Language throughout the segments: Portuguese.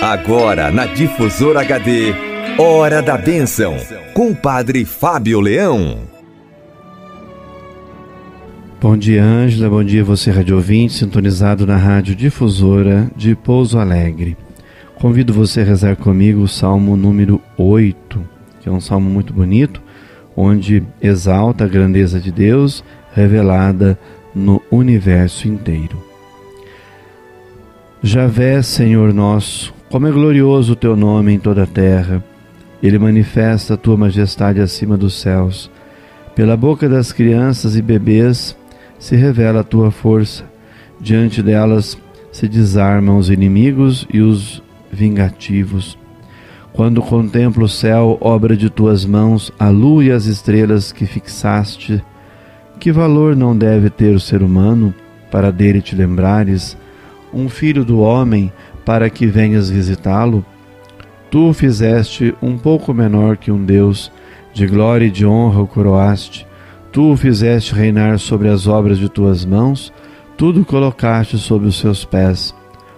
Agora na Difusora HD, Hora da Bênção, com o Padre Fábio Leão. Bom dia, Ângela. Bom dia, você, rádio ouvinte, sintonizado na Rádio Difusora de Pouso Alegre. Convido você a rezar comigo o Salmo número 8, que é um salmo muito bonito, onde exalta a grandeza de Deus revelada no universo inteiro. Javé, Senhor nosso, como é glorioso o teu nome em toda a terra. Ele manifesta a tua majestade acima dos céus. Pela boca das crianças e bebês se revela a tua força. Diante delas se desarmam os inimigos e os vingativos. Quando contemplo o céu, obra de tuas mãos, a lua e as estrelas que fixaste, que valor não deve ter o ser humano para dele te lembrares, um filho do homem para que venhas visitá-lo? Tu o fizeste um pouco menor que um Deus, de glória e de honra o coroaste. Tu o fizeste reinar sobre as obras de tuas mãos, tudo colocaste sob os seus pés.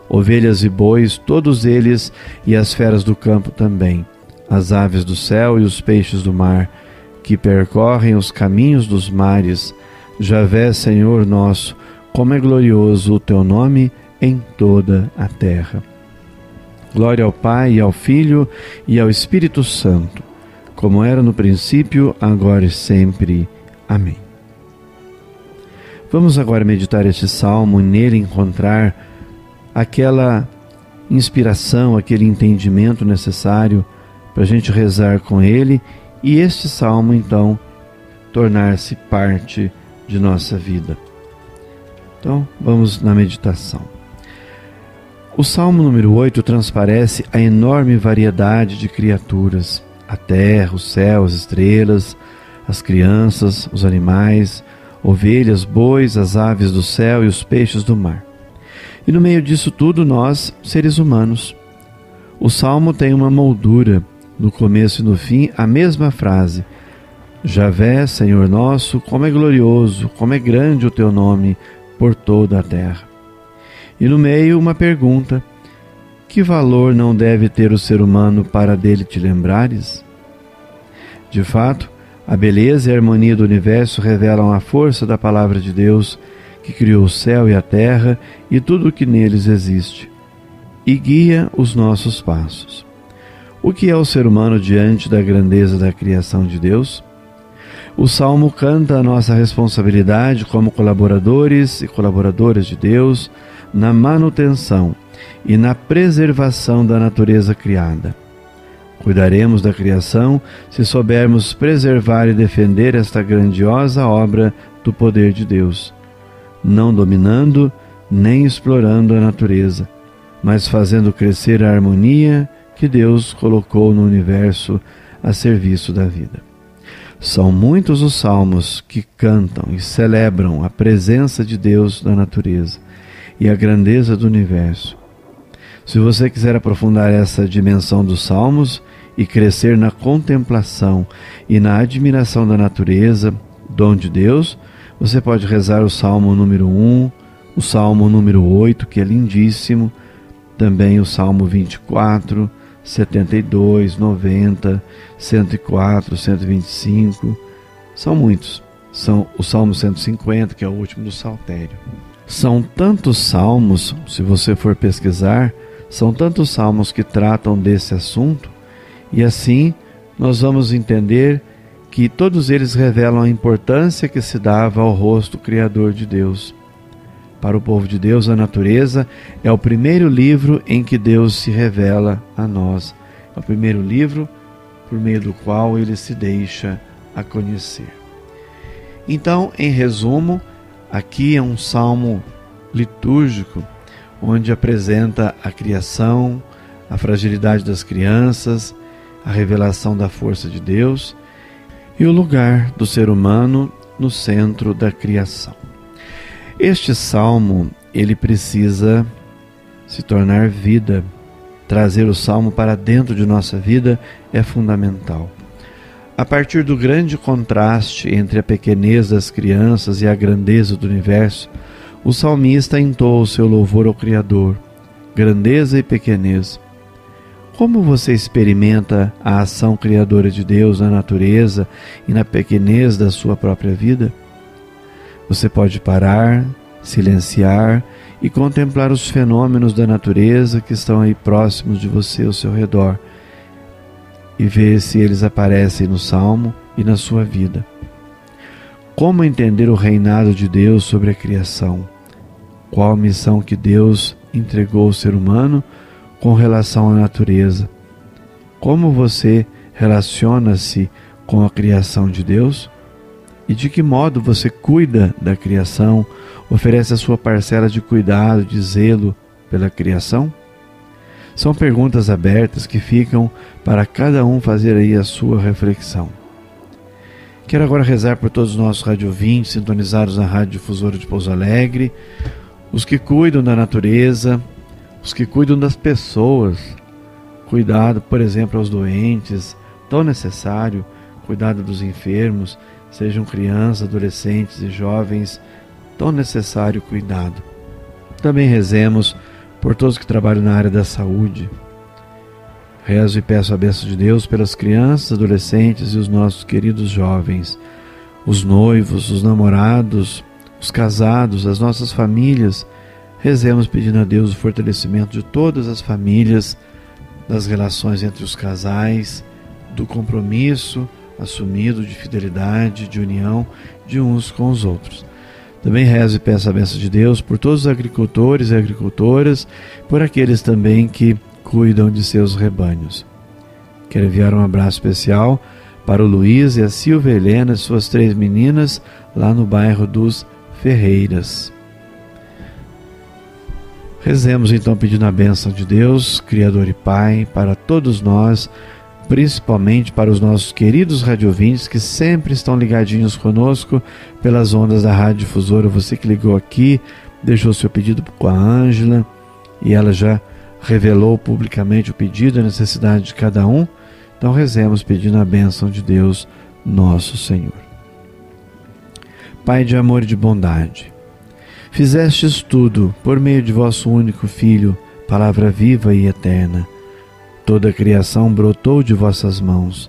Ovelhas e bois, todos eles, e as feras do campo também, as aves do céu e os peixes do mar, que percorrem os caminhos dos mares. Javé, Senhor nosso, como é glorioso o teu nome em toda a terra. Glória ao Pai, ao Filho e ao Espírito Santo, como era no princípio, agora e sempre. Amém. Vamos agora meditar este salmo e nele encontrar aquela inspiração, aquele entendimento necessário para a gente rezar com ele e este salmo então tornar-se parte de nossa vida. Então, vamos na meditação. O Salmo número 8 transparece a enorme variedade de criaturas: a terra, o céu, as estrelas, as crianças, os animais, ovelhas, bois, as aves do céu e os peixes do mar. E no meio disso tudo, nós, seres humanos. O salmo tem uma moldura, no começo e no fim, a mesma frase: Javé, Senhor nosso, como é glorioso, como é grande o teu nome por toda a terra. E no meio, uma pergunta: Que valor não deve ter o ser humano para dele te lembrares? De fato, a beleza e a harmonia do universo revelam a força da palavra de Deus, que criou o céu e a terra e tudo o que neles existe, e guia os nossos passos. O que é o ser humano diante da grandeza da criação de Deus? O salmo canta a nossa responsabilidade como colaboradores e colaboradoras de Deus na manutenção e na preservação da natureza criada. Cuidaremos da criação se soubermos preservar e defender esta grandiosa obra do poder de Deus, não dominando nem explorando a natureza, mas fazendo crescer a harmonia que Deus colocou no universo a serviço da vida. São muitos os salmos que cantam e celebram a presença de Deus na natureza e a grandeza do universo. Se você quiser aprofundar essa dimensão dos salmos e crescer na contemplação e na admiração da natureza, dom de Deus, você pode rezar o salmo número 1, o salmo número 8, que é lindíssimo, também o salmo 24 72, 90, 104, 125. São muitos. São o Salmo 150, que é o último do Saltério. São tantos salmos, se você for pesquisar, são tantos salmos que tratam desse assunto, e assim nós vamos entender que todos eles revelam a importância que se dava ao rosto criador de Deus. Para o povo de Deus, a natureza é o primeiro livro em que Deus se revela a nós. É o primeiro livro por meio do qual ele se deixa a conhecer. Então, em resumo, aqui é um salmo litúrgico onde apresenta a criação, a fragilidade das crianças, a revelação da força de Deus e o lugar do ser humano no centro da criação. Este salmo, ele precisa se tornar vida. Trazer o salmo para dentro de nossa vida é fundamental. A partir do grande contraste entre a pequenez das crianças e a grandeza do universo, o salmista entoa o seu louvor ao Criador, grandeza e pequenez. Como você experimenta a ação criadora de Deus na natureza e na pequenez da sua própria vida? Você pode parar, silenciar e contemplar os fenômenos da natureza que estão aí próximos de você ao seu redor e ver se eles aparecem no salmo e na sua vida. Como entender o reinado de Deus sobre a criação? Qual a missão que Deus entregou ao ser humano com relação à natureza? Como você relaciona-se com a criação de Deus? E de que modo você cuida da criação, oferece a sua parcela de cuidado, de zelo pela criação? São perguntas abertas que ficam para cada um fazer aí a sua reflexão. Quero agora rezar por todos os nossos radiovintes sintonizados na Rádio Difusora de Pouso Alegre, os que cuidam da natureza, os que cuidam das pessoas, cuidado, por exemplo, aos doentes, tão necessário, cuidado dos enfermos, sejam crianças, adolescentes e jovens, tão necessário cuidado. Também rezemos por todos que trabalham na área da saúde. Rezo e peço a bênção de Deus pelas crianças, adolescentes e os nossos queridos jovens, os noivos, os namorados, os casados, as nossas famílias. Rezemos pedindo a Deus o fortalecimento de todas as famílias, das relações entre os casais, do compromisso assumido de fidelidade, de união de uns com os outros. Também rezo e peço a benção de Deus por todos os agricultores e agricultoras, por aqueles também que cuidam de seus rebanhos. Quero enviar um abraço especial para o Luiz e a Silvia Helena, suas três meninas, lá no bairro dos Ferreiras. Rezemos então pedindo a bênção de Deus, Criador e Pai, para todos nós principalmente para os nossos queridos radiovintes que sempre estão ligadinhos conosco pelas ondas da Rádio Difusora. Você que ligou aqui, deixou seu pedido com a Ângela e ela já revelou publicamente o pedido, a necessidade de cada um. Então rezemos pedindo a bênção de Deus, nosso Senhor. Pai de amor e de bondade, fizestes tudo por meio de vosso único Filho, palavra viva e eterna Toda a criação brotou de vossas mãos.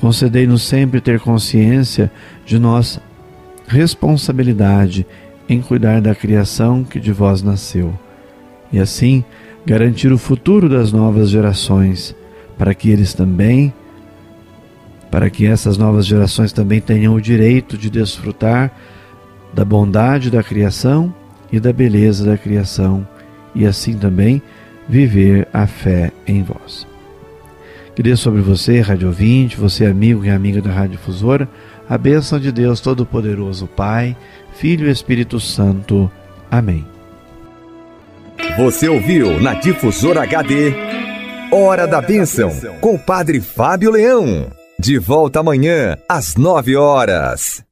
Concedei-nos sempre ter consciência de nossa responsabilidade em cuidar da criação que de vós nasceu, e assim garantir o futuro das novas gerações, para que eles também, para que essas novas gerações também tenham o direito de desfrutar da bondade da criação e da beleza da criação, e assim também viver a fé em vós. Que dê sobre você, rádio ouvinte, você amigo e amiga da Rádio Difusora, a bênção de Deus Todo-Poderoso, Pai, Filho e Espírito Santo. Amém. Você ouviu na Difusora HD Hora da Bênção, com o Padre Fábio Leão. De volta amanhã, às nove horas.